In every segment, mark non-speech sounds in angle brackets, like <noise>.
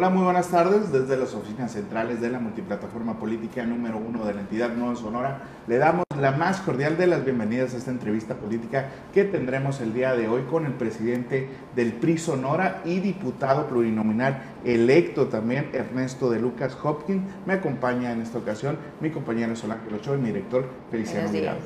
Hola, muy buenas tardes. Desde las oficinas centrales de la multiplataforma política número uno de la entidad Nueva Sonora, le damos la más cordial de las bienvenidas a esta entrevista política que tendremos el día de hoy con el presidente del PRI Sonora y diputado plurinominal electo también, Ernesto de Lucas Hopkins. Me acompaña en esta ocasión mi compañero Solange Ochoa y mi director Feliciano Mirado.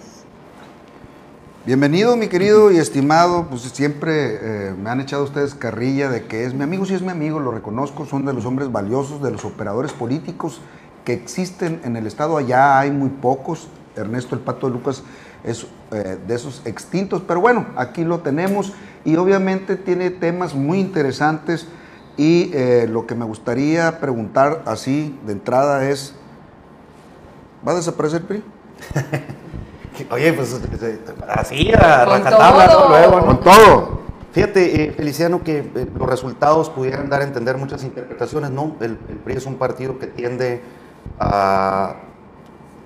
Bienvenido, mi querido y estimado. Pues siempre eh, me han echado ustedes carrilla de que es mi amigo, sí es mi amigo, lo reconozco. Son de los hombres valiosos, de los operadores políticos que existen en el Estado. Allá hay muy pocos. Ernesto el Pato de Lucas es eh, de esos extintos, pero bueno, aquí lo tenemos y obviamente tiene temas muy interesantes. Y eh, lo que me gustaría preguntar así de entrada es: ¿va a desaparecer PRI? <laughs> Oye, pues así, a rajatabla, ¿no? Luego, Con todo. Fíjate, eh, Feliciano, que eh, los resultados pudieran dar a entender muchas interpretaciones, ¿no? El, el, PRI es un partido que tiende a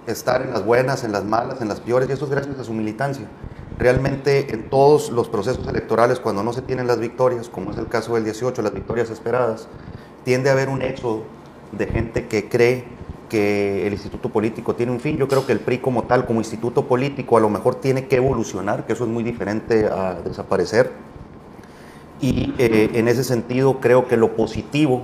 estar en las buenas, en las malas, en las peores, y eso es gracias a su militancia. Realmente en todos los procesos electorales, cuando no se tienen las victorias, como es el caso del 18, las victorias esperadas, tiende a haber un éxodo de gente que cree que el instituto político tiene un fin. Yo creo que el PRI como tal, como instituto político, a lo mejor tiene que evolucionar, que eso es muy diferente a desaparecer. Y eh, en ese sentido creo que lo positivo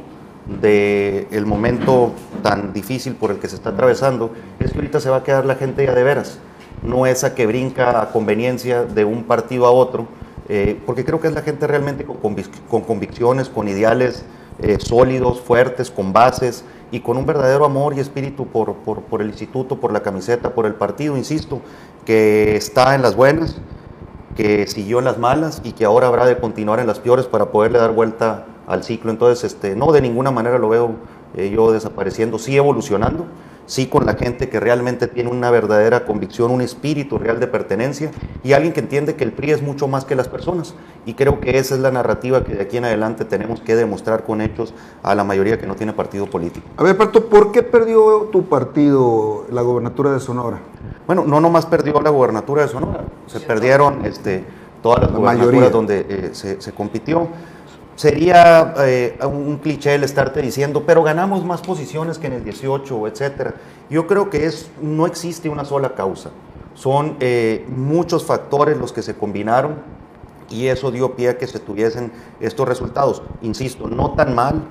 del el momento tan difícil por el que se está atravesando es que ahorita se va a quedar la gente ya de veras, no esa que brinca a conveniencia de un partido a otro, eh, porque creo que es la gente realmente con convicciones, con ideales eh, sólidos, fuertes, con bases, y con un verdadero amor y espíritu por, por, por, el instituto, por la camiseta, por el partido, insisto, que está en las buenas, que siguió en las malas y que ahora habrá de continuar en las peores para poderle dar vuelta al ciclo. Entonces, este, no de ninguna manera lo veo eh, yo desapareciendo, sí evolucionando, sí con la gente que realmente tiene una verdadera convicción, un espíritu real de pertenencia y alguien que entiende que el PRI es mucho más que las personas. Y creo que esa es la narrativa que de aquí en adelante tenemos que demostrar con hechos a la mayoría que no tiene partido político. A ver, Pato, ¿por qué perdió tu partido la gobernatura de Sonora? Bueno, no nomás perdió la gobernatura de Sonora, se perdieron este, todas las la gobernaturas mayoría. donde eh, se, se compitió sería eh, un cliché el estarte diciendo, pero ganamos más posiciones que en el 18, etcétera. Yo creo que es, no existe una sola causa. Son eh, muchos factores los que se combinaron y eso dio pie a que se tuviesen estos resultados. Insisto, no tan mal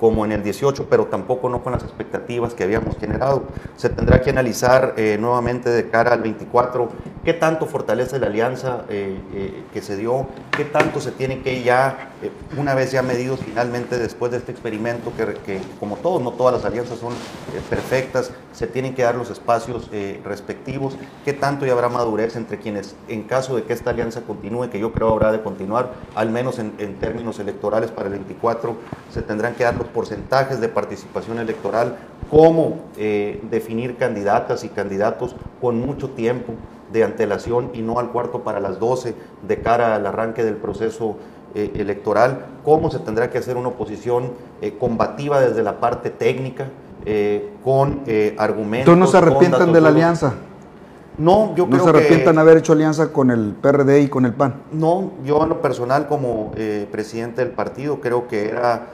como en el 18, pero tampoco no con las expectativas que habíamos generado. Se tendrá que analizar eh, nuevamente de cara al 24 qué tanto fortalece la alianza eh, eh, que se dio, qué tanto se tiene que ya, eh, una vez ya medidos finalmente después de este experimento, que, como todos, no todas las alianzas son eh, perfectas, se tienen que dar los espacios eh, respectivos, qué tanto ya habrá madurez entre quienes, en caso de que esta alianza continúe, que yo creo habrá de continuar, al menos en, en términos electorales para el 24, se tendrán que dar los porcentajes de participación electoral, cómo definir candidatas y candidatos con mucho tiempo de antelación y no al cuarto para las 12 de cara al arranque del proceso eh, electoral, cómo se tendrá que hacer una oposición eh, combativa desde la parte técnica, eh, con argumentos. ¿Tú no se arrepientan de la alianza? No, yo ¿No creo se arrepientan que, haber hecho alianza con el PRD y con el PAN? No, yo en lo personal como presidente del partido creo que era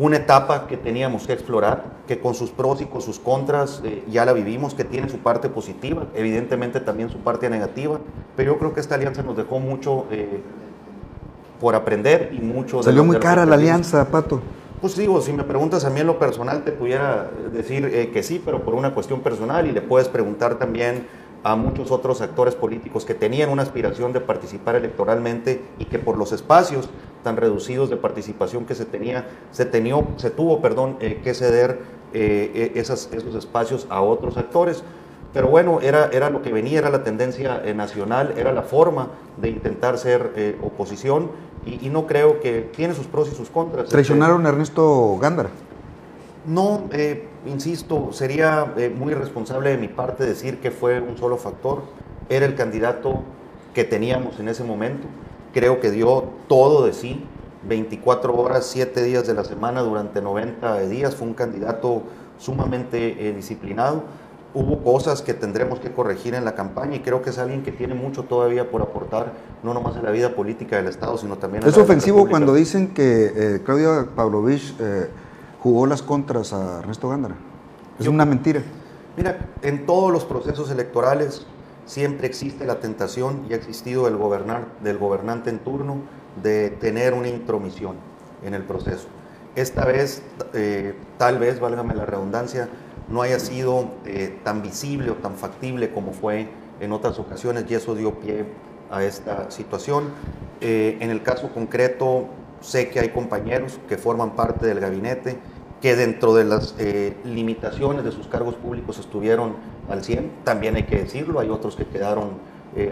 una etapa que teníamos que explorar, que con sus pros y con sus contras eh, ya la vivimos, que tiene su parte positiva, evidentemente también su parte negativa, pero yo creo que esta alianza nos dejó mucho eh, por aprender y mucho... Salió de muy cara la alianza, Pato. Pues digo, si me preguntas a mí en lo personal te pudiera decir eh, que sí, pero por una cuestión personal y le puedes preguntar también a muchos otros actores políticos que tenían una aspiración de participar electoralmente y que por los espacios tan reducidos de participación que se tenía, se, tenió, se tuvo perdón, eh, que ceder eh, esas, esos espacios a otros actores. Pero bueno, era, era lo que venía, era la tendencia eh, nacional, era la forma de intentar ser eh, oposición y, y, no creo que tiene sus pros y sus contras. Traicionaron a Ernesto Gándara. No, eh, insisto, sería eh, muy irresponsable de mi parte decir que fue un solo factor. Era el candidato que teníamos en ese momento. Creo que dio todo de sí, 24 horas, 7 días de la semana durante 90 días. Fue un candidato sumamente eh, disciplinado. Hubo cosas que tendremos que corregir en la campaña y creo que es alguien que tiene mucho todavía por aportar, no nomás en la vida política del Estado, sino también en Es la de la ofensivo cuando dicen que eh, Claudia Pavlovich eh, jugó las contras a Ernesto Gándara. Es una mentira. Mira, en todos los procesos electorales siempre existe la tentación y ha existido el gobernar, del gobernante en turno de tener una intromisión en el proceso. Esta vez, eh, tal vez, válgame la redundancia, no haya sido eh, tan visible o tan factible como fue en otras ocasiones y eso dio pie a esta situación. Eh, en el caso concreto, sé que hay compañeros que forman parte del gabinete que dentro de las limitaciones de sus cargos públicos estuvieron al 100, también hay que decirlo, hay otros que quedaron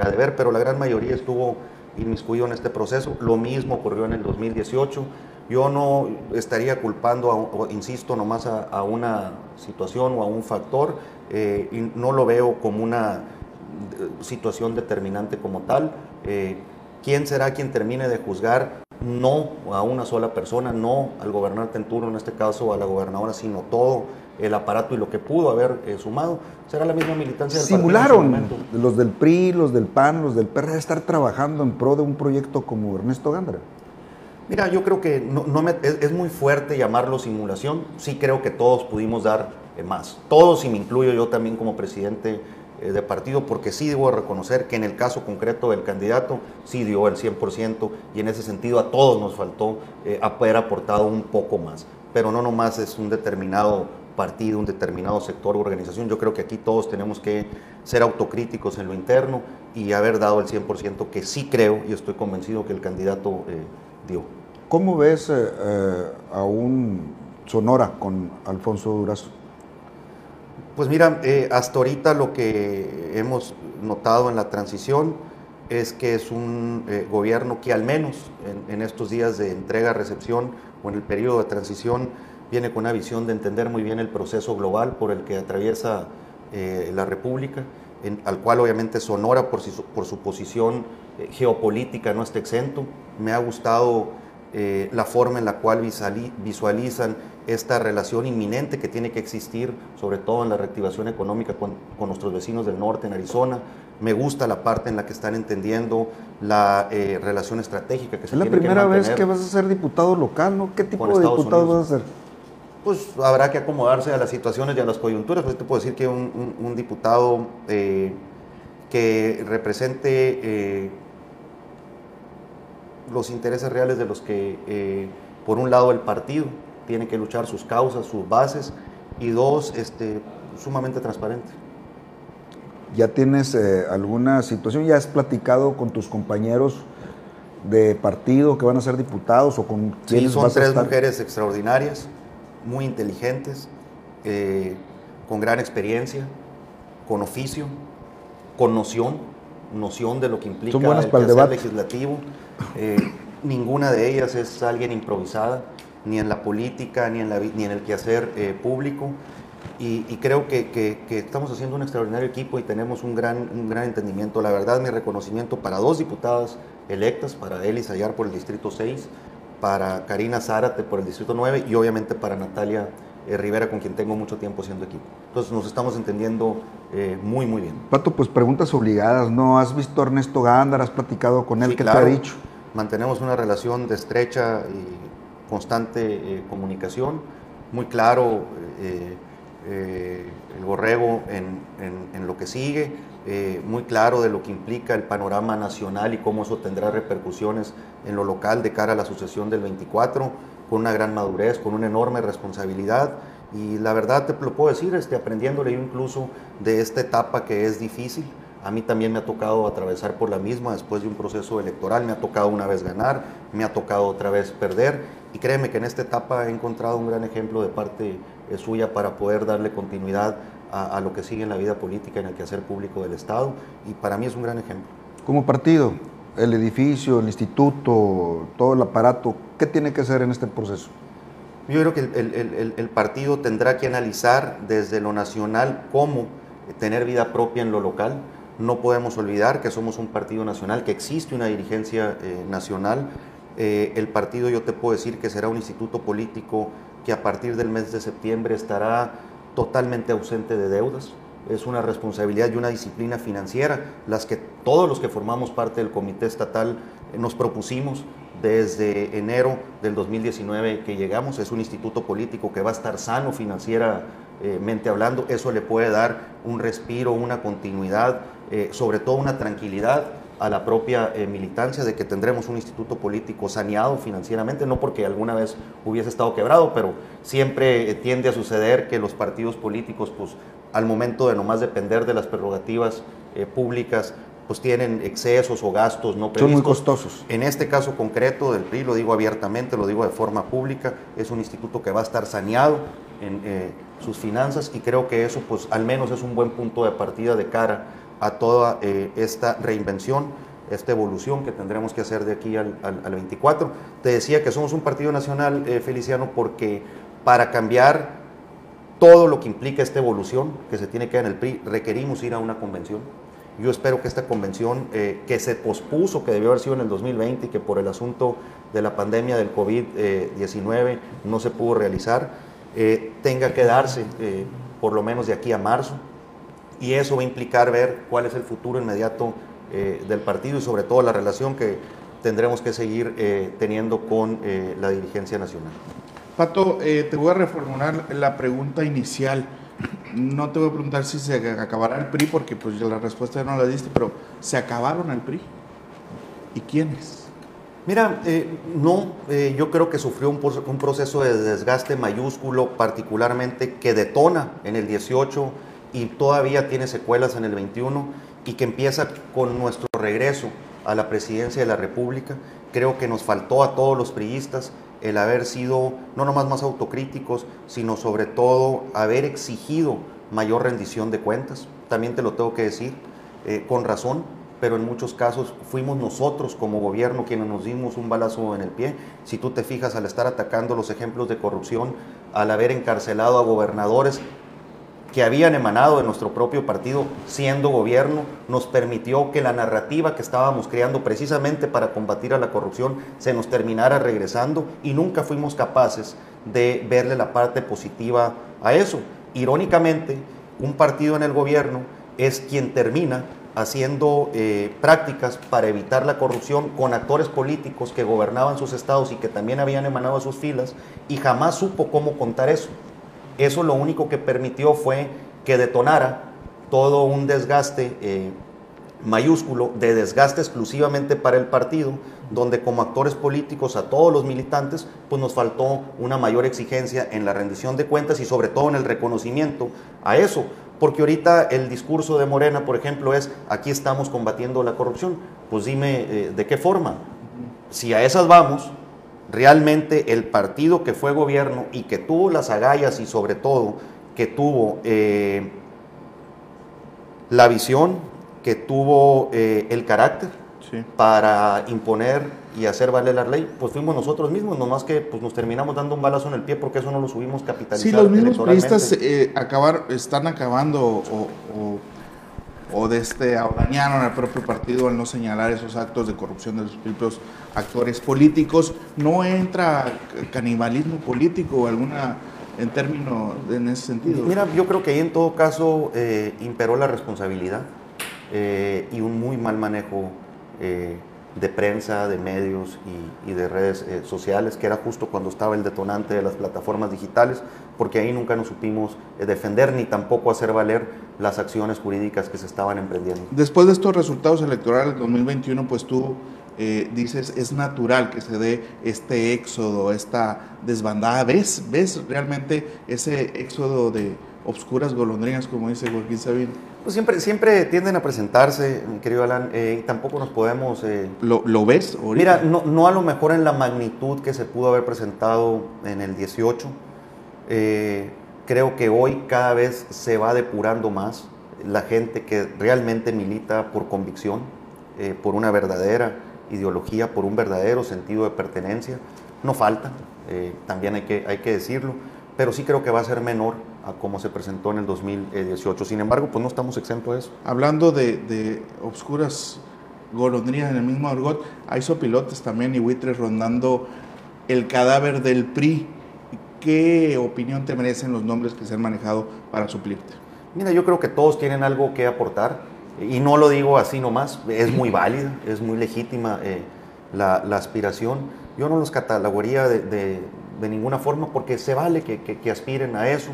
a deber, pero la gran mayoría estuvo inmiscuido en este proceso. Lo mismo ocurrió en el 2018. Yo no estaría culpando, insisto, nomás a, una situación o a un factor, eh, y no lo veo como una eh, situación determinante como tal. Eh, ¿Quién será quien termine de juzgar? No a una sola persona, no al gobernante en turno, en este caso a la gobernadora, sino todo el aparato y lo que pudo haber sumado. Será la misma militancia del Simularon los del PRI, los del PAN, los del PRD estar trabajando en pro de un proyecto como Ernesto Gándara. Mira, yo creo que es, muy fuerte llamarlo simulación. Sí creo que todos pudimos dar eh, más. Todos, y me incluyo yo también como presidente eh, de partido, porque sí debo reconocer que en el caso concreto del candidato sí dio el 100% y en ese sentido a todos nos faltó eh, haber aportado un poco más. Pero no nomás es un determinado partido, un determinado sector o organización. Yo creo que aquí todos tenemos que ser autocríticos en lo interno y haber dado el 100% que sí creo y estoy convencido que el candidato dio. ¿Cómo ves eh, eh, a un Sonora con Alfonso Durazo? Pues mira, eh, hasta ahorita lo que hemos notado en la transición es que es un gobierno que al menos en, estos días de entrega-recepción o en el periodo de transición viene con una visión de entender muy bien el proceso global por el que atraviesa la República, al cual obviamente Sonora por su posición geopolítica no está exento. Me ha gustado eh, la forma en la cual visualizan esta relación inminente que tiene que existir, sobre todo en la reactivación económica con, nuestros vecinos del norte, en Arizona. Me gusta la parte en la que están entendiendo la eh, relación estratégica que se tiene Es la primera vez que vas a ser diputado local, ¿no? ¿Qué tipo de diputado vas a ser? Pues habrá que acomodarse a las situaciones y a las coyunturas. Pues te puedo decir que un, diputado eh, que represente los intereses reales de los que, eh, por un lado, el partido tiene que luchar sus causas, sus bases, y dos, este, sumamente transparente. ¿Ya tienes eh, alguna situación? ¿Ya has platicado con tus compañeros de partido que van a ser diputados o con Sí, son tres mujeres extraordinarias, muy inteligentes, eh, con gran experiencia, con oficio, con noción, noción de lo que implica el, legislativo. Eh, ninguna de ellas es alguien improvisada, ni en la política, ni en, la, ni en el quehacer eh, público. Y, creo que, estamos haciendo un extraordinario equipo y tenemos un gran, un gran entendimiento. La verdad, mi reconocimiento para dos diputadas electas, para Elis Ayar por el Distrito 6, para Karina Zárate por el Distrito 9 y obviamente para Natalia eh, Rivera, con quien tengo mucho tiempo siendo equipo. Entonces nos estamos entendiendo muy, muy bien. Pato, pues preguntas obligadas, ¿no? ¿Has visto a Ernesto Gándara? ¿Has platicado con él? ¿Qué te ha dicho? Mantenemos una relación de estrecha y constante eh, comunicación, muy claro eh, eh, el borrego en, lo que sigue, muy claro de lo que implica el panorama nacional y cómo eso tendrá repercusiones en lo local de cara a la sucesión del 24, con una gran madurez, con una enorme responsabilidad. Y la verdad te lo puedo decir, este, aprendiéndole incluso de esta etapa que es difícil, a mí también me ha tocado atravesar por la misma después de un proceso electoral. Me ha tocado una vez ganar, me ha tocado otra vez perder. Y créeme que en esta etapa he encontrado un gran ejemplo de parte eh, suya para poder darle continuidad a, lo que sigue en la vida política, en el quehacer público del Estado. Y para mí es un gran ejemplo. Como partido, el edificio, el instituto, todo el aparato, ¿qué tiene que hacer en este proceso? Yo creo que el, el partido tendrá que analizar desde lo nacional cómo tener vida propia en lo local no podemos olvidar que somos un partido nacional, que existe una dirigencia eh, nacional. Eh, el partido yo te puedo decir que será un instituto político que a partir del mes de septiembre estará totalmente ausente de deudas. Es una responsabilidad y una disciplina financiera, las que todos los que formamos parte del comité estatal eh, nos propusimos desde enero del 2019 que llegamos. Es un instituto político que va a estar sano financieramente hablando. Eso le puede dar un respiro, una continuidad, eh, sobre todo una tranquilidad a la propia eh, militancia de que tendremos un instituto político saneado financieramente, no porque alguna vez hubiese estado quebrado, pero siempre eh, tiende a suceder que los partidos políticos, pues al momento de nomás depender de las prerrogativas públicas, pues tienen excesos o gastos no previstos. Son muy costosos. En este caso concreto del PRI, lo digo abiertamente, lo digo de forma pública, es un instituto que va a estar saneado en sus finanzas y creo que eso pues al menos es un buen punto de partida de cara a toda eh, esta reinvención, esta evolución que tendremos que hacer de aquí al, 24. Te decía que somos un partido nacional, eh, Feliciano, porque para cambiar todo lo que implica esta evolución que se tiene que dar en el PRI, requerimos ir a una convención yo espero que esta convención, eh, que se pospuso, que debió haber sido en el 2020 y que por el asunto de la pandemia del COVID-19 no se pudo realizar, tenga que darse por lo menos de aquí a marzo. Y eso va a implicar ver cuál es el futuro inmediato del partido y sobre todo la relación que tendremos que seguir teniendo con la dirigencia nacional. Pato, te voy a reformular la pregunta inicial no te voy a preguntar si se acabará el PRI, porque pues la respuesta ya no la diste, pero ¿se acabaron el PRI? ¿Y quiénes? Mira, eh, no, eh, yo creo que sufrió un, un, proceso de desgaste mayúsculo, particularmente que detona en el 18 y todavía tiene secuelas en el 21 y que empieza con nuestro regreso a la presidencia de la República. Creo que nos faltó a todos los priistas el haber sido no nomás más autocríticos, sino sobre todo haber exigido mayor rendición de cuentas. También te lo tengo que decir, eh, con razón, pero en muchos casos fuimos nosotros como gobierno quienes nos dimos un balazo en el pie. Si tú te fijas al estar atacando los ejemplos de corrupción, al haber encarcelado a gobernadores que habían emanado de nuestro propio partido siendo gobierno, nos permitió que la narrativa que estábamos creando precisamente para combatir a la corrupción se nos terminara regresando y nunca fuimos capaces de verle la parte positiva a eso. Irónicamente, un partido en el gobierno es quien termina haciendo eh, prácticas para evitar la corrupción con actores políticos que gobernaban sus estados y que también habían emanado a sus filas y jamás supo cómo contar eso. Eso lo único que permitió fue que detonara todo un desgaste eh, mayúsculo, de desgaste exclusivamente para el partido, donde como actores políticos a todos los militantes, pues nos faltó una mayor exigencia en la rendición de cuentas y sobre todo en el reconocimiento a eso. Porque ahorita el discurso de Morena, por ejemplo, es, aquí estamos combatiendo la corrupción. Pues dime, eh, ¿de qué forma? Si a esas vamos, realmente el partido que fue gobierno y que tuvo las agallas y sobre todo que tuvo eh, la visión, que tuvo eh, el carácter para imponer y hacer valer la ley, pues fuimos nosotros mismos, nomás que pues, nos terminamos dando un balazo en el pie porque eso no lo subimos capitalizado. Sí, los mismos periodistas eh, acabar, están acabando o o de este dañaron al propio partido al no señalar esos actos de corrupción de los propios actores políticos. ¿No entra canibalismo político o alguna en términos en ese sentido? Mira, yo creo que ahí en todo caso eh, imperó la responsabilidad eh, y un muy mal manejo eh, de prensa, de medios y, de redes sociales, que era justo cuando estaba el detonante de las plataformas digitales, porque ahí nunca nos supimos defender ni tampoco hacer valer las acciones jurídicas que se estaban emprendiendo. Después de estos resultados electorales 2021, pues tú eh, dices, es natural que se dé este éxodo, esta desbandada. ¿Ves, ¿Ves realmente ese éxodo de obscuras golondrinas, como dice Joaquín Sabino? Pues siempre, siempre tienden a presentarse, mi querido Alan, eh, y tampoco nos podemos... Eh, ¿Lo, ¿Lo, ves? Mira, no, no, a lo mejor en la magnitud que se pudo haber presentado en el 18, Creo que hoy cada vez se va depurando más la gente que realmente milita por convicción, eh, por una verdadera ideología, por un verdadero sentido de pertenencia. No falta, eh, también hay que, hay que decirlo, pero sí creo que va a ser menor a como se presentó en el 2018. Sin embargo, pues no estamos exentos de eso. Hablando de, de obscuras golondrinas en el mismo argot, hay sopilotes también y buitres rondando el cadáver del PRI ¿qué opinión te merecen los nombres que se han manejado para suplirte? Mira, yo creo que todos tienen algo que aportar y no lo digo así nomás, es muy válida, es muy legítima eh, la, aspiración. Yo no los catalogaría de, ninguna forma porque se vale que, aspiren a eso.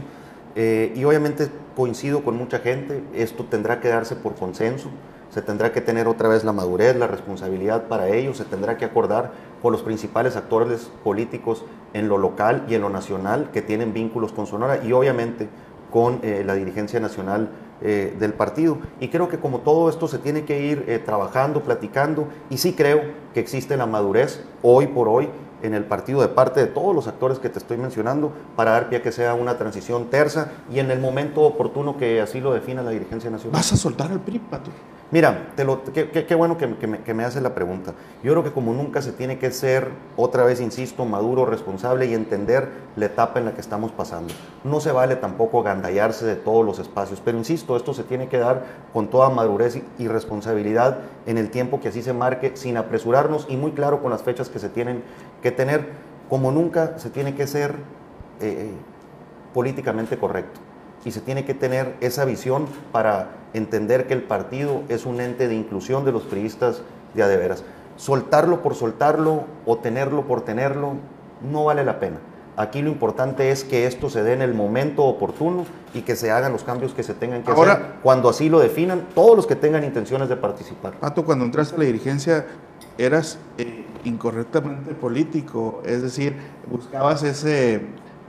Eh, y obviamente coincido con mucha gente, esto tendrá que darse por consenso, se tendrá que tener otra vez la madurez, la responsabilidad para ello, se tendrá que acordar con los principales actores políticos en lo local y en lo nacional que tienen vínculos con Sonora y obviamente con eh, la dirigencia nacional eh, del partido. Y creo que como todo esto se tiene que ir trabajando, platicando, y sí creo que existe la madurez hoy por hoy en el partido de parte de todos los actores que te estoy mencionando para dar pie a que sea una transición tersa y en el momento oportuno que así lo defina la dirigencia nacional. ¿Vas a soltar al PRI, Pato? Mira, te lo, qué, bueno que, me, que, haces la pregunta. Yo creo que como nunca se tiene que ser, otra vez insisto, maduro, responsable y entender la etapa en la que estamos pasando. No se vale tampoco agandallarse de todos los espacios, pero insisto, esto se tiene que dar con toda madurez y, responsabilidad en el tiempo que así se marque, sin apresurarnos y muy claro con las fechas que se tienen que tener. Como nunca se tiene que ser eh, políticamente correcto y se tiene que tener esa visión para entender que el partido es un ente de inclusión de los periodistas de adeveras. Soltarlo por soltarlo o tenerlo por tenerlo no vale la pena. Aquí lo importante es que esto se dé en el momento oportuno y que se hagan los cambios que se tengan que hacer cuando así lo definan todos los que tengan intenciones de participar. Pato, cuando entraste a la dirigencia eras eh, incorrectamente político, es decir, buscabas ese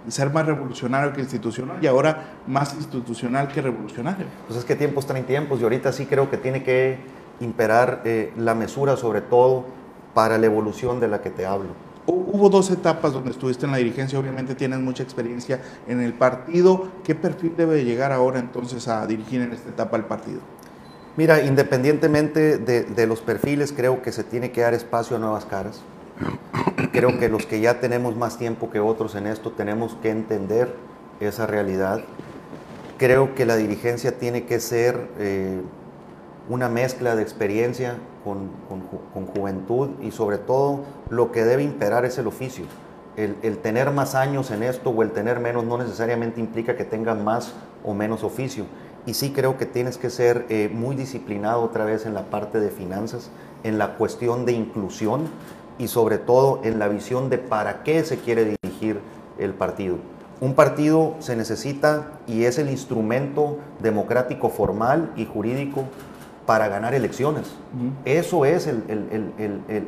ser más revolucionario que institucional y ahora más institucional que revolucionario. Pues es que tiempos traen tiempos y ahorita sí creo que tiene que imperar eh, la mesura sobre todo para la evolución de la que te hablo. Hubo dos etapas donde estuviste en la dirigencia, obviamente tienes mucha experiencia en el partido. ¿Qué perfil debe llegar ahora entonces a dirigir en esta etapa el partido? Mira, independientemente de, de los perfiles, creo que se tiene que dar espacio a nuevas caras Creo que los que ya tenemos más tiempo que otros en esto tenemos que entender esa realidad. Creo que la dirigencia tiene que ser eh, una mezcla de experiencia con, juventud y sobre todo lo que debe imperar es el oficio. El, tener más años en esto o el tener menos no necesariamente implica que tengan más o menos oficio. Y sí creo que tienes que ser eh, muy disciplinado otra vez en la parte de finanzas, en la cuestión de inclusión y sobre todo en la visión de para qué se quiere dirigir el partido. Un partido se necesita y es el instrumento democrático formal y jurídico para ganar elecciones. Eso es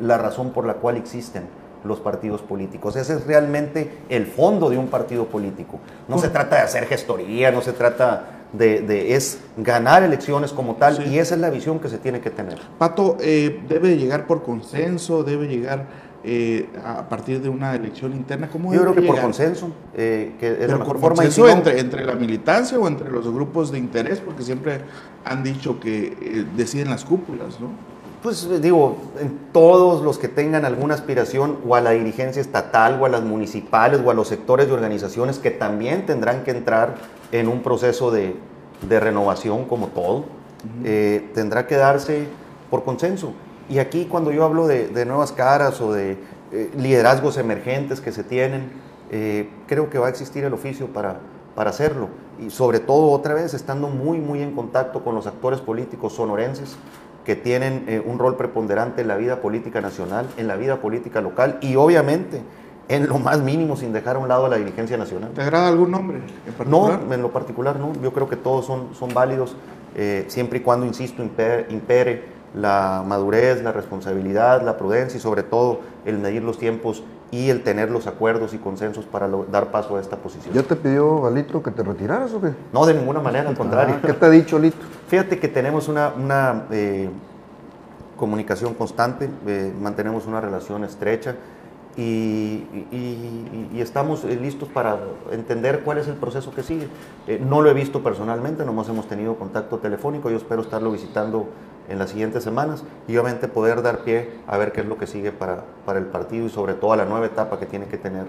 la razón por la cual existen los partidos políticos. Ese es realmente el fondo de un partido político. No se trata de hacer gestoría, no se trata de, es ganar elecciones como tal y esa es la visión que se tiene que tener. Pato, eh, debe llegar por consenso, debe llegar eh, a partir de una elección interna. ¿Cómo Yo creo que por consenso, eh, que es la mejor forma. ¿Consenso entre, entre la militancia o entre los grupos de interés? Porque siempre han dicho que deciden las cúpulas, ¿no? Pues digo, en todos los que tengan alguna aspiración o a la dirigencia estatal o a las municipales o a los sectores de organizaciones que también tendrán que entrar en un proceso de, renovación como todo, eh, tendrá que darse por consenso. Y aquí cuando yo hablo de, nuevas caras o de eh, liderazgos emergentes que se tienen, eh, creo que va a existir el oficio para, para hacerlo. Y sobre todo, otra vez, estando muy, muy en contacto con los actores políticos sonorenses que tienen un rol preponderante en la vida política nacional, en la vida política local y obviamente en lo más mínimo sin dejar a un lado a la dirigencia nacional. ¿Te agrada algún nombre en particular? No, en lo particular no. Yo creo que todos son, son válidos, eh, siempre y cuando, insisto, impere, la madurez, la responsabilidad, la prudencia y sobre todo el medir los tiempos y el tener los acuerdos y consensos para dar paso a esta posición. ¿Ya te pidió Litro que te retiraras o qué? No, de ninguna manera, al ah, contrario. ¿Qué te ha dicho Lito? Fíjate que tenemos una, una eh, comunicación constante, eh, mantenemos una relación estrecha y, estamos eh, listos para entender cuál es el proceso que sigue. Eh, no lo he visto personalmente, nomás hemos tenido contacto telefónico, yo espero estarlo visitando en las siguientes semanas y obviamente poder dar pie a ver qué es lo que sigue para, para el partido y sobre todo a la nueva etapa que tiene que tener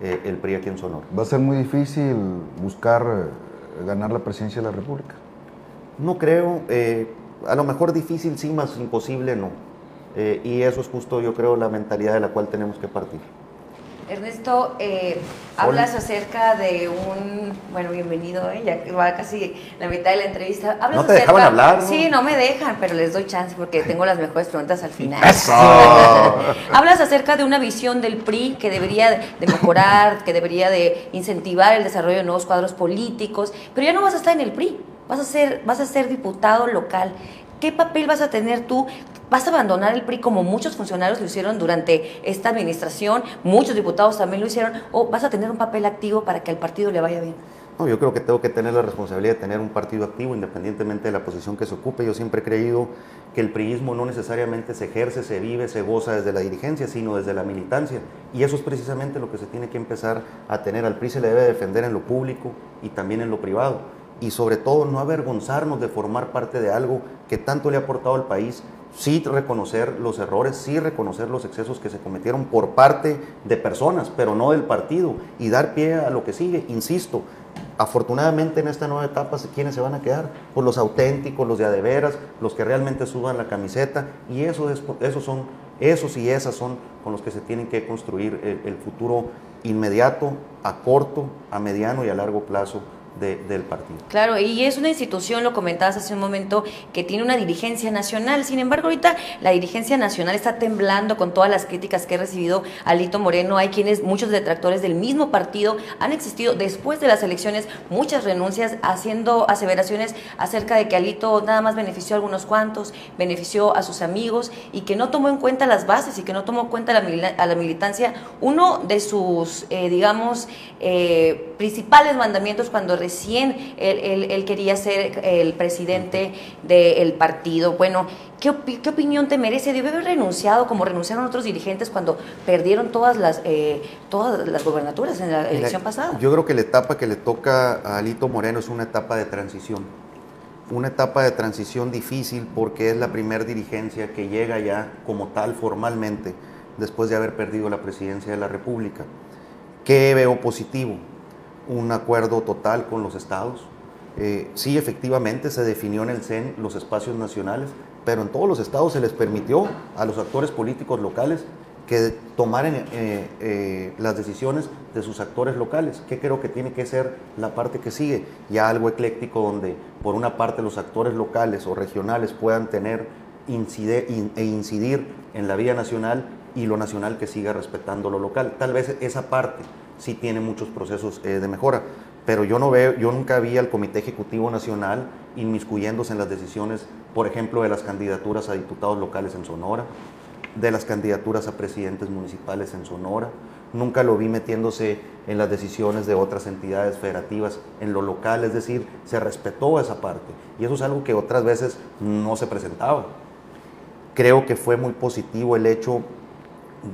eh, el PRI aquí en Sonora. ¿Va a ser muy difícil buscar ganar la presidencia de la República? No creo, a lo mejor difícil sí, más imposible no. Eh, y eso es justo, yo creo, la mentalidad de la cual tenemos que partir. Ernesto, eh, hablas acerca de un, bueno, bienvenido, ¿eh? ya va casi la mitad de la entrevista. Hablas No te acerca- dejaban hablar, ¿no? Sí, no me dejan, pero les doy chance porque tengo las mejores preguntas al final. ¡Eso! <laughs> Hablas acerca de una visión del PRI que debería de mejorar, que debería de incentivar el desarrollo de nuevos cuadros políticos, pero ya no vas a estar en el PRI, vas a ser, vas a ser diputado local. ¿Qué papel vas a tener tú? ¿Vas a abandonar el PRI como muchos funcionarios lo hicieron durante esta administración? Muchos diputados también lo hicieron. ¿O vas a tener un papel activo para que al partido le vaya bien? No, yo creo que tengo que tener la responsabilidad de tener un partido activo independientemente de la posición que se ocupe. Yo siempre he creído que el priismo no necesariamente se ejerce, se vive, se goza desde la dirigencia, sino desde la militancia. Y eso es precisamente lo que se tiene que empezar a tener. Al PRI se le debe defender en lo público y también en lo privado. Y sobre todo no avergonzarnos de formar parte de algo que tanto le ha aportado al país. Sí reconocer los errores, sí reconocer los excesos que se cometieron por parte de personas, pero no del partido. Y dar pie a lo que sigue. Insisto, afortunadamente en esta nueva etapa, ¿quiénes se van a quedar? Pues los auténticos, los de adeveras, los que realmente suban la camiseta, y eso es, esos son, esos y esas son con los que se tienen que construir el, el futuro inmediato, a corto, a mediano y a largo plazo de- del partido. Claro, y es una institución, lo comentabas hace un momento, que tiene una dirigencia nacional. Sin embargo, ahorita la dirigencia nacional está temblando con todas las críticas que ha recibido Alito Moreno. Hay quienes, muchos detractores del mismo partido, han existido después de las elecciones muchas renuncias, haciendo aseveraciones acerca de que Alito nada más benefició a algunos cuantos, benefició a sus amigos y que no tomó en cuenta las bases y que no tomó en cuenta a la militancia. Uno de sus, eh, digamos, eh, principales mandamientos cuando recién él, él- él quería ser el presidente del partido. Bueno, ¿qué, opi- qué opinión te merece? ¿Debe haber renunciado como renunciaron otros dirigentes cuando perdieron todas las, eh, todas las gobernaturas en la elección pasada? Yo creo que la etapa que le toca a Alito Moreno es una etapa de transición. Una etapa de transición difícil porque es la primer dirigencia que llega ya como tal formalmente después de haber perdido la presidencia de la República. ¿Qué veo positivo? Un acuerdo total con los estados. Eh, sí, efectivamente se definió en el CEN los espacios nacionales, pero en todos los estados se les permitió a los actores políticos locales que tomaran eh, eh, las decisiones de sus actores locales, que creo que tiene que ser la parte que sigue, ya algo ecléctico donde por una parte los actores locales o regionales puedan tener incide- in- e incidir en la vida nacional y lo nacional que siga respetando lo local. Tal vez esa parte sí tiene muchos procesos eh, de mejora, pero yo no veo, yo nunca vi al Comité Ejecutivo Nacional inmiscuyéndose en las decisiones, por ejemplo, de las candidaturas a diputados locales en Sonora, de las candidaturas a presidentes municipales en Sonora. Nunca lo vi metiéndose en las decisiones de otras entidades federativas en lo local, es decir, se respetó esa parte. Y eso es algo que otras veces no se presentaba. Creo que fue muy positivo el hecho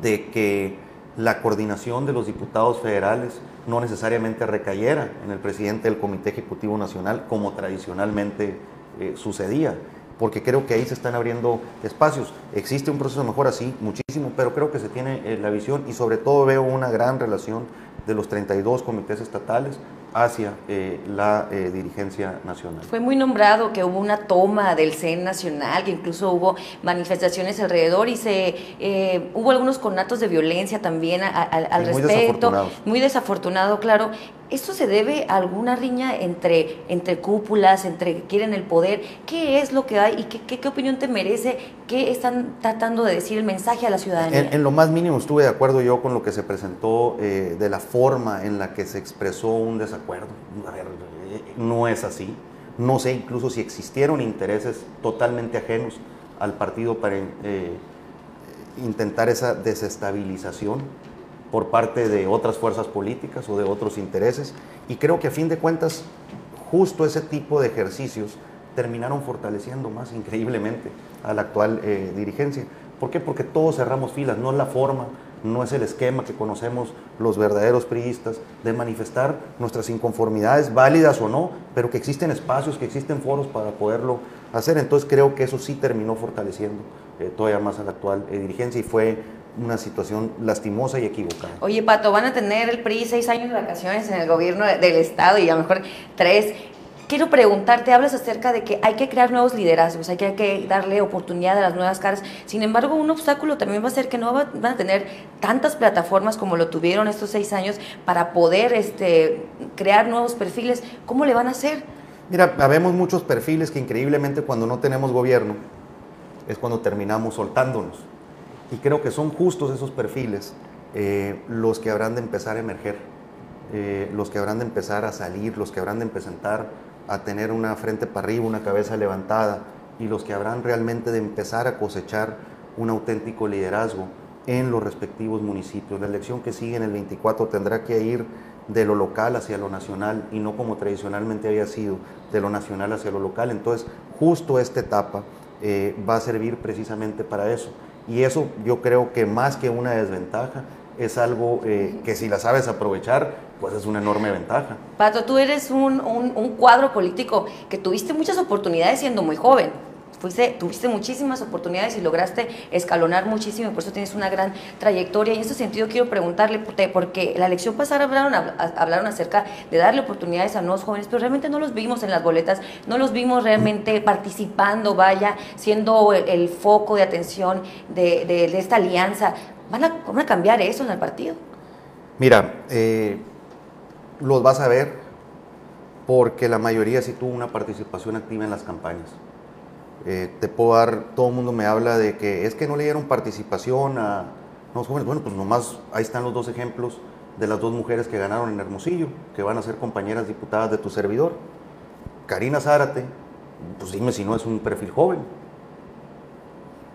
de que la coordinación de los diputados federales no necesariamente recayera en el presidente del Comité Ejecutivo Nacional como tradicionalmente eh, sucedía, porque creo que ahí se están abriendo espacios. Existe un proceso de mejora, sí, muchísimo, pero creo que se tiene eh, la visión y sobre todo veo una gran relación de los 32 comités estatales hacia eh, la eh, dirigencia nacional. Fue muy nombrado que hubo una toma del CEN nacional, que incluso hubo manifestaciones alrededor y se eh, hubo algunos conatos de violencia también a- a- al muy respecto. desafortunados. Muy desafortunado, claro. ¿Esto se debe a alguna riña entre, entre cúpulas, entre que quieren el poder? ¿Qué es lo que hay y qué, qué, qué opinión te merece? ¿Qué están tratando de decir el mensaje a la ciudadanía? En, lo más mínimo estuve de acuerdo yo con lo que se presentó eh, de la forma en la que se expresó un desacuerdo. A ver, eh, no es así. No sé incluso si existieron intereses totalmente ajenos al partido para eh, intentar esa desestabilización por parte de otras fuerzas políticas o de otros intereses. Y creo que a fin de cuentas, justo ese tipo de ejercicios terminaron fortaleciendo más <laughs> increíblemente a la actual eh, dirigencia. ¿Por qué? Porque todos cerramos filas, no es la forma, no es el esquema que conocemos los verdaderos priistas de manifestar nuestras inconformidades, válidas o no, pero que existen espacios, que existen foros para poderlo hacer. Entonces creo que eso sí terminó fortaleciendo eh, todavía más a la actual eh, dirigencia y fue una situación lastimosa y equivocada. Oye, Pato, van a tener el PRI seis años de vacaciones en el gobierno de- del Estado y a lo mejor tres. quiero preguntarte, hablas acerca de que hay que crear nuevos liderazgos, hay que, hay que darle oportunidad a las nuevas caras. Sin embargo, un obstáculo también va a ser que no van a tener tantas plataformas como lo tuvieron estos seis años para poder este, crear nuevos perfiles. ¿Cómo le van a hacer? Mira, habemos muchos perfiles que increíblemente cuando no tenemos gobierno es cuando terminamos soltándonos. Y creo que son justos esos perfiles eh, los que habrán de empezar a emerger, eh, los que habrán de empezar a salir, los que habrán de empezar a tener una frente para arriba, una cabeza levantada, y los que habrán realmente de empezar a cosechar un auténtico liderazgo en los respectivos municipios. La elección que sigue en el 24 tendrá que ir de lo local hacia lo nacional y no como tradicionalmente había sido, de lo nacional hacia lo local. Entonces, justo esta etapa eh, va a servir precisamente para eso. Y eso yo creo que más que una desventaja, es algo eh, que si la sabes aprovechar, pues es una enorme ventaja. Pato, tú eres un, un, cuadro político que tuviste muchas oportunidades siendo muy joven. Fuiste, tuviste muchísimas oportunidades y lograste escalonar muchísimo, por eso tienes una gran trayectoria. Y en ese sentido quiero preguntarle, porque la elección pasada hablaron, hablaron acerca de darle oportunidades a nuevos jóvenes, pero realmente no los vimos en las boletas, no los vimos realmente participando, vaya, siendo el, foco de atención de, de esta alianza. ¿Van a, cambiar eso en el partido? Mira, eh, los vas a ver porque la mayoría sí tuvo una participación activa en las campañas. Eh, te puedo dar, todo el mundo me habla de que es que no le dieron participación a los jóvenes. Bueno, pues nomás ahí están los dos ejemplos de las dos mujeres que ganaron en Hermosillo, que van a ser compañeras diputadas de tu servidor. Karina Zárate, pues dime si no es un perfil joven.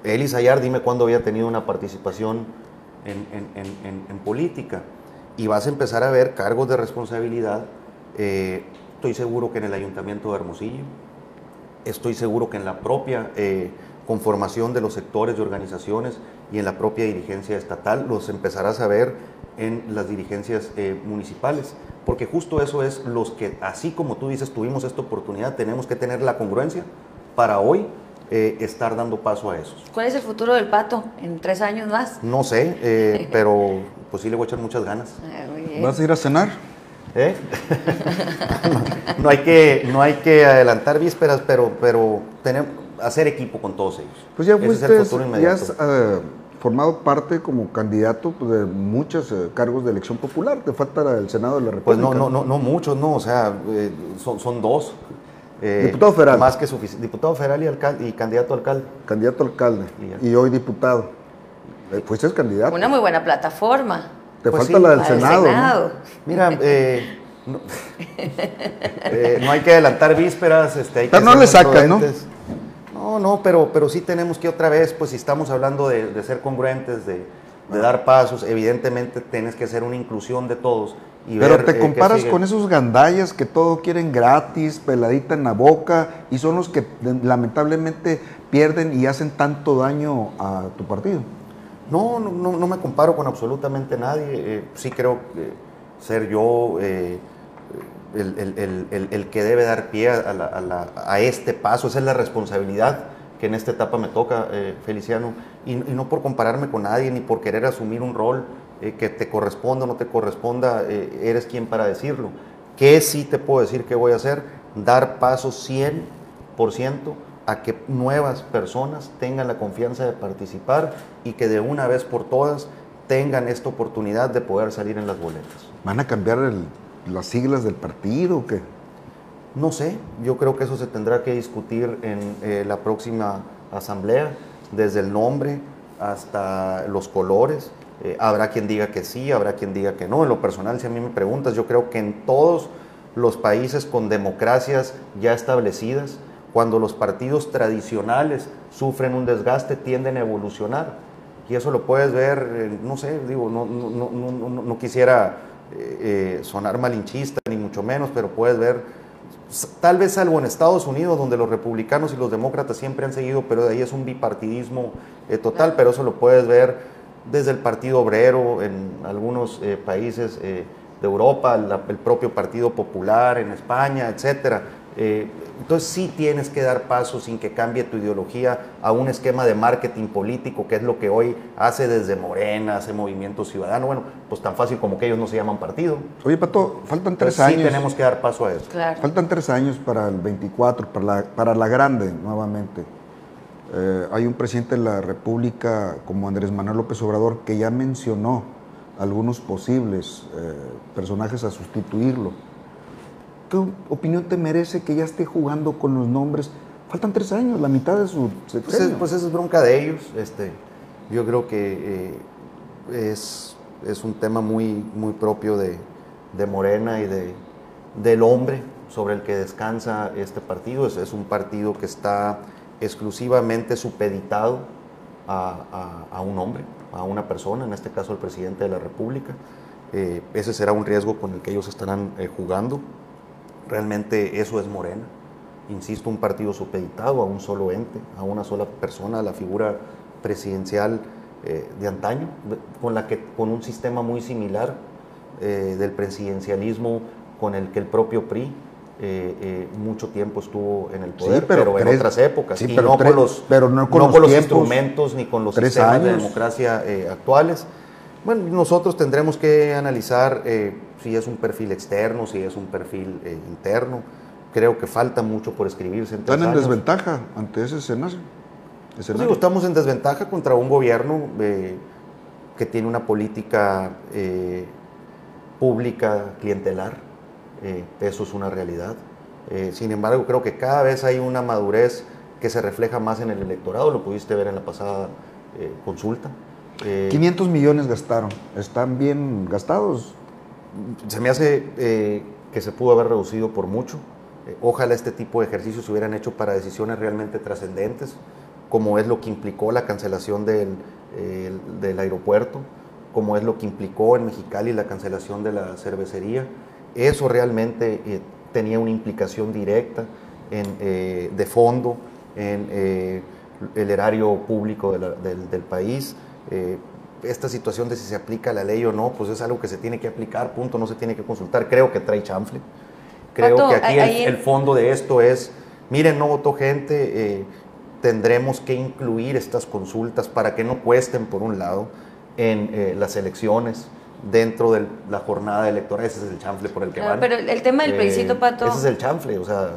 Elis Ayar, dime cuándo había tenido una participación en, política. Y vas a empezar a ver cargos de responsabilidad. Eh, estoy seguro que en el Ayuntamiento de Hermosillo, estoy seguro que en la propia eh, conformación de los sectores y organizaciones y en la propia dirigencia estatal, los empezarás a ver en las dirigencias eh, municipales. Porque justo eso es los que, así como tú dices, tuvimos esta oportunidad, tenemos que tener la congruencia para hoy eh, estar dando paso a eso. ¿Cuál es el futuro del pato en tres años más? No sé, eh, <laughs> pero pues sí le voy a echar muchas ganas. Ah, ¿Vas a ir a cenar? ¿Eh? <laughs> no, hay que, no hay que adelantar vísperas, pero, pero tenemos, hacer equipo con todos ellos. Pues ya fuiste, ya has formado parte como candidato pues, de muchos cargos de elección popular. Te falta el Senado de la República. Pues no, no, no, no muchos, no, o sea, son, son dos. Eh, diputado federal. Más que suficiente. Diputado federal y, alcalde, y candidato a alcalde. Candidato a alcalde. Y, hoy diputado. Eh, fuiste candidato. Una muy buena plataforma. Te pues falta la del Senado. Mira, <laughs> eh, no, hay que adelantar vísperas. Este, hay no le sacan, ¿no? No, no, pero, pero sí tenemos que otra vez, pues si estamos hablando de, ser congruentes, de, de dar pasos, evidentemente tienes que hacer una inclusión de todos pero te eh, comparas con esos gandallas que todo quieren gratis, peladita en la boca, y son los que lamentablemente pierden y hacen tanto daño a tu partido. No, no, no me comparo con absolutamente nadie. Eh, sí creo ser yo eh, el, que debe dar pie a, este paso, esa es la responsabilidad que en esta etapa me toca, Feliciano, y, no por compararme con nadie, ni por querer asumir un rol eh, que te corresponda o no te corresponda, eh, eres quien para decirlo. ¿Qué sí te puedo decir que voy a hacer? Dar paso 100% a que nuevas personas tengan la confianza de participar y que de una vez por todas tengan esta oportunidad de poder salir en las boletas. ¿Van a cambiar las siglas del partido o qué? No sé, yo creo que eso se tendrá que discutir en eh, la próxima asamblea, desde el nombre hasta los colores. Eh, habrá quien diga que sí, habrá quien diga que no. En lo personal, si a mí me preguntas, yo creo que en todos los países con democracias ya establecidas, cuando los partidos tradicionales sufren un desgaste, tienden a evolucionar. Y eso lo puedes ver, no sé, digo, no, no, quisiera eh, eh, sonar malinchista, ni mucho menos, pero puedes ver, tal vez salvo en Estados Unidos, donde los republicanos y los demócratas siempre han seguido, pero de ahí es un bipartidismo total, pero eso lo puedes ver desde el Partido Obrero en algunos eh, países eh, de Europa, el propio Partido Popular en España, etcétera. Eh, entonces sí tienes que dar paso sin que cambie tu ideología a un esquema de marketing político, que es lo que hoy hace desde Morena, hace Movimiento Ciudadano. Bueno, pues tan fácil como que ellos no se llaman partido. Oye, Pato, faltan tres Entonces, años. Sí tenemos que dar paso a eso. Claro. Faltan tres años para el 24, para la, para la grande nuevamente. Eh, hay un presidente de la República como Andrés Manuel López Obrador que ya mencionó algunos posibles eh, personajes a sustituirlo. ¿Qué opinión te merece que ya esté jugando con los nombres? Faltan tres años, la mitad de su Pues, es- pues eso es bronca de ellos. Este, yo creo que eh, es, es un tema muy, muy propio de, de Morena y de, del hombre sobre el que descansa este partido. Es, es un partido que está exclusivamente supeditado a, a- a un hombre, a una persona, en este caso el presidente de la República. Eh, ese será un riesgo con el que ellos estarán eh, jugando. Realmente eso es Morena. Insisto, un partido supeditado a un solo ente, a una sola persona, a la figura presidencial eh, de antaño, de- con, la que, con un sistema muy similar eh, del presidencialismo con el que el propio PRI eh, eh, mucho tiempo estuvo en el Sí, poder, pero en otras épocas, sí, y pero no, tres- con los, pero no con los los tiempos, instrumentos ni con los tres sistemas de años. democracia eh, actuales. Bueno, nosotros tendremos que analizar eh, si es un perfil externo, si es un perfil eh, interno. Creo que falta mucho por escribirse. En Están en años. desventaja ante ese escenario. Pues escenario. digo, estamos en desventaja contra un gobierno eh, que tiene una política eh, pública clientelar. Eso es una realidad. Sin embargo, creo que cada vez hay una madurez que se refleja más en el electorado. Lo pudiste ver en la pasada consulta. Eh, 500 millones gastaron. ¿Están bien gastados? se me hace eh, que se pudo haber reducido por mucho. Eh, ojalá este tipo de ejercicios se hubieran hecho para decisiones realmente trascendentes, como es lo que implicó la cancelación del, del aeropuerto, como es lo que implicó en Mexicali la cancelación de la cervecería. Eso realmente eh, tenía una implicación directa en, eh, de fondo en eh, el erario público de la- del, del país. Eh, esta situación de si se aplica la ley o no, pues es algo que se tiene que aplicar, punto, no se tiene que consultar. Creo que trae chanfle. Creo Pato, que aquí ahí el, el fondo de esto es, miren, no votó gente, eh, tendremos que incluir estas consultas para que no cuesten, por un lado, en eh, las elecciones dentro de la jornada electoral. Ese es el chanfle por el que Claro, van. pero el- tema del plebiscito, Pato- Ese es el chanfle, o sea,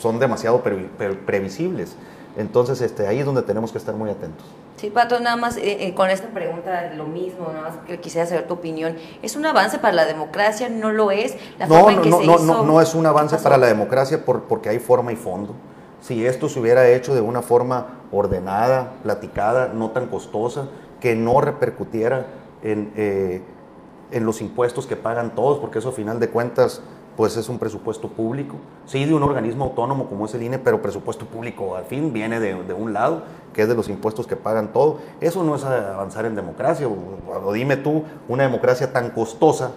son demasiado previ- pre- previsibles. Entonces, este, ahí es donde tenemos que estar muy atentos. Sí, Pato, nada más eh, eh, con esta pregunta lo mismo, nada más que quisiera saber tu opinión. ¿Es un avance para la democracia? ¿No lo es? La No, forma en no, que no, se no, hizo, no, no es un ¿qué avance para la democracia por- porque hay forma y fondo. Si esto se hubiera hecho de una forma ordenada, platicada, no tan costosa, que no repercutiera en, eh, en los impuestos que pagan todos, porque eso a final de cuentas pues es un presupuesto público, sí de un organismo autónomo como es el INE, pero presupuesto público al fin viene de, de un lado, que es de los impuestos que pagan todo. Eso no es avanzar en democracia, o, dime tú, una democracia tan costosa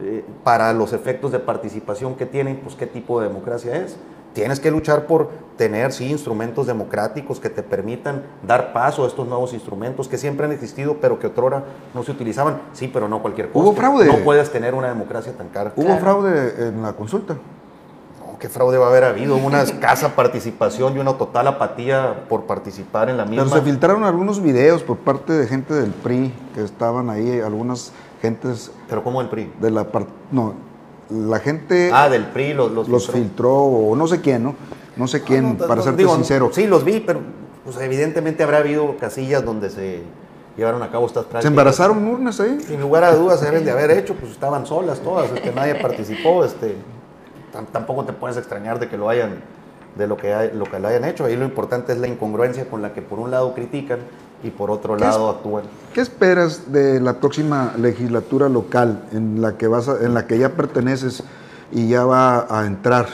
eh, para los efectos de participación que tienen, pues qué tipo de democracia es. Tienes que luchar por tener, sí, instrumentos democráticos que te permitan dar paso a estos nuevos instrumentos que siempre han existido, pero que otrora no se utilizaban. Sí, pero no cualquier cosa. Hubo fraude. No puedes tener una democracia tan cara. Hubo Claro. fraude en la consulta. No, ¿Qué fraude va a haber habido? Una escasa participación y una total apatía por participar en la misma. Pero se filtraron algunos videos por parte de gente del PRI que estaban ahí, algunas gentes Pero ¿cómo el PRI? de la. No, la gente Ah, del PRI, los, los, los filtró. filtró, o no sé quién, ¿no? No sé quién, Ah, no, para no, serte digo, sincero. Sí, los vi, pero pues, evidentemente habrá habido casillas donde se llevaron a cabo estas prácticas. ¿Se embarazaron urnas ahí? Sin lugar a dudas deben de haber hecho, pues estaban solas todas, este, nadie <laughs> participó, este, tam- tampoco te puedes extrañar de que lo hayan, de lo que, hay- lo que lo hayan hecho. Ahí lo importante es la incongruencia con la que por un lado critican y por otro lado actúan. ¿Qué esperas de la próxima legislatura local en la que vas a- en la que ya perteneces y ya va a entrar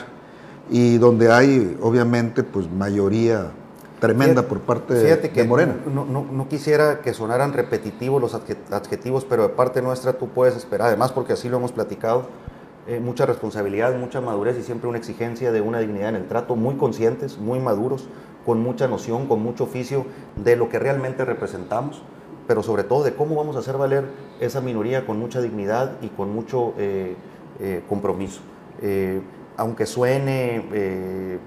y donde hay obviamente pues mayoría tremenda Fíjate- por parte de, Fíjate que de Morena? No, no- no quisiera que sonaran repetitivos los adje- adjetivos, pero de parte nuestra tú puedes esperar, además porque así lo hemos platicado, eh, mucha responsabilidad, mucha madurez y siempre una exigencia de una dignidad en el trato, muy conscientes, muy maduros, con mucha noción, con mucho oficio de lo que realmente representamos, pero sobre todo de cómo vamos a hacer valer esa minoría con mucha dignidad y con mucho eh, eh, compromiso. Eh, aunque suene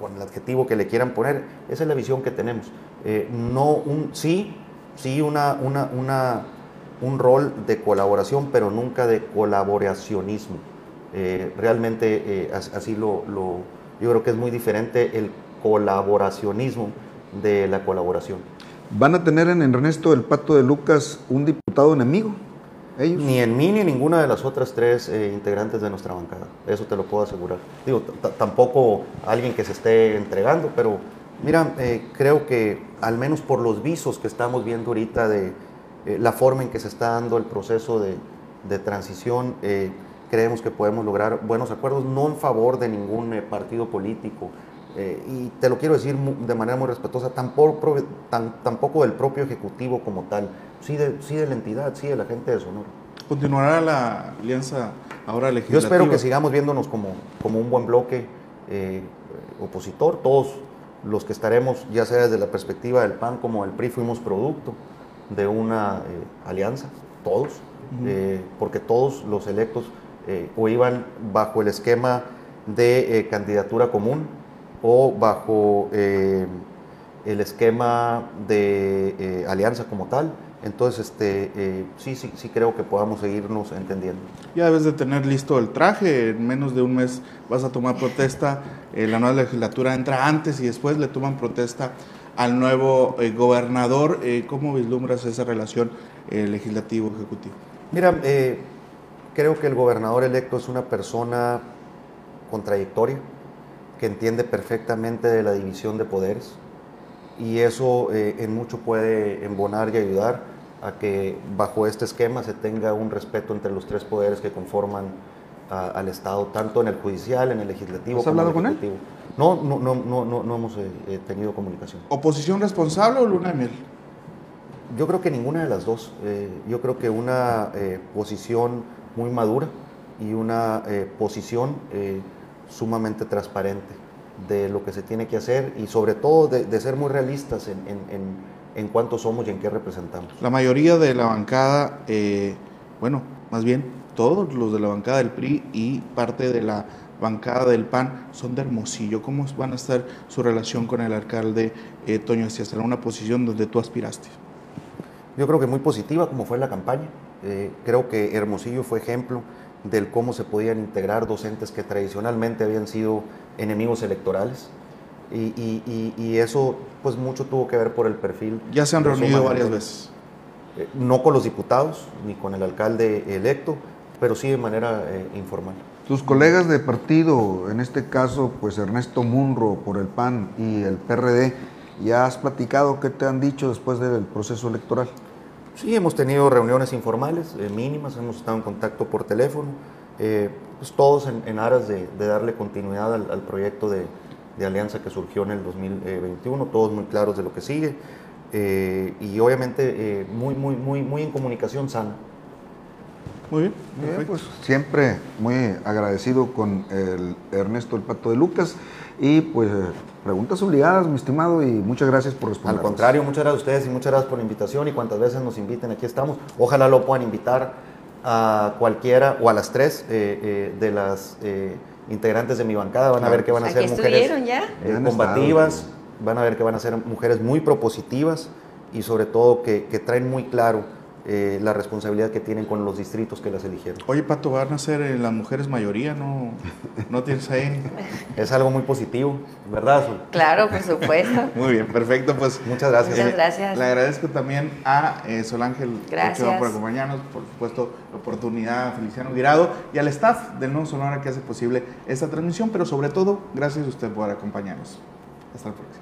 con el adjetivo que le quieran poner, esa es la visión que tenemos. No sí, sí una, una, una, un rol de colaboración, pero nunca de colaboracionismo. Realmente así lo, yo creo que es muy diferente el colaboracionismo de la colaboración. ¿Van a tener en Ernesto el Pato de Lucas un diputado enemigo? Ni en mí ni en ninguna de las otras tres eh, integrantes de nuestra bancada. Eso te lo puedo asegurar. Digo, tampoco alguien que se esté entregando, pero mira, eh, creo que al menos por los visos que estamos viendo ahorita de eh, la forma en que se está dando el proceso de, de transición, creemos que podemos lograr buenos acuerdos, no en favor de ningún partido político. Y te lo quiero decir de manera muy respetuosa, tampoco, tampoco del propio Ejecutivo como tal sí de, sí de la entidad, sí de la gente de Sonora. ¿Continuará la alianza ahora legislativa? Yo espero que sigamos viéndonos como, como un buen bloque eh, opositor. Todos los que estaremos, ya sea desde la perspectiva del PAN como del PRI, fuimos producto de una eh, alianza, todos, eh, porque todos los electos o iban bajo el esquema de candidatura común o bajo el esquema de alianza como tal entonces, este, eh, sí, sí, sí creo que podamos seguirnos entendiendo. Ya debes de tener listo el traje, en menos de un mes vas a tomar protesta, eh, la nueva legislatura entra antes y después le toman protesta al nuevo eh, gobernador. ¿Cómo vislumbras esa relación legislativo-ejecutivo? Mira, creo que el gobernador electo es una persona contradictoria, que entiende perfectamente de la división de poderes y eso en mucho puede embonar y ayudar a que bajo este esquema se tenga un respeto entre los tres poderes que conforman al Estado, tanto en el judicial, en el legislativo. ¿Has hablado con él? No, no, no, no, no, no hemos eh, eh, tenido comunicación. ¿Oposición responsable o luna de miel? Yo creo que ninguna de las dos. Eh, yo creo que una posición muy madura y una posición sumamente transparente de lo que se tiene que hacer y sobre todo de, ser muy realistas en, en en cuántos somos y en qué representamos. La mayoría de la bancada, eh, bueno, más bien todos los de la bancada del PRI y parte de la bancada del PAN son de Hermosillo. ¿Cómo van a estar su relación con el alcalde eh, Toño ¿Será una posición donde tú aspiraste? Yo creo que muy positiva, como fue la campaña. Eh, creo que Hermosillo fue ejemplo del cómo se podían integrar docentes que tradicionalmente habían sido enemigos electorales. Y, eso pues mucho tuvo que ver por el perfil. Ya se han reunido varias veces. Eh, no con los diputados ni con el alcalde electo, pero sí de manera eh, informal. Tus colegas de partido, en este caso pues Ernesto Munro por el PAN y el PRD, ¿ya has platicado qué te han dicho después del proceso electoral? Sí, hemos tenido reuniones informales, eh, mínimas, hemos estado en contacto por teléfono, pues todos en, aras de, darle continuidad al proyecto de, de alianza que surgió en el 2021, todos muy claros de lo que sigue eh, y obviamente eh, muy, muy, muy, muy en comunicación sana. Muy bien, pues siempre muy agradecido con el Ernesto el Pato de Lucas y pues preguntas obligadas, mi estimado, y muchas gracias por responder. Al contrario, muchas gracias a ustedes y muchas gracias por la invitación y cuantas veces nos inviten, aquí estamos. Ojalá lo puedan invitar a cualquiera o a las tres eh, de las integrantes de mi bancada, van a ver que van a ser mujeres eh, combativas, van a ver que van a ser mujeres muy propositivas y sobre todo que, traen muy claro eh, la responsabilidad que tienen con los distritos que las eligieron. Oye, Pato, van a ser eh, las mujeres mayoría, ¿no? ¿No tienes ahí? es algo muy positivo, ¿verdad? Claro, por supuesto. <laughs> muy bien, perfecto, pues. Muchas gracias. Muchas gracias. Le agradezco también a Sol Ángel gracias. por acompañarnos, por supuesto, la oportunidad a Feliciano Guirado y al staff del Nuevo Sonora que hace posible esta transmisión, pero sobre todo, gracias a usted por acompañarnos. Hasta la próxima.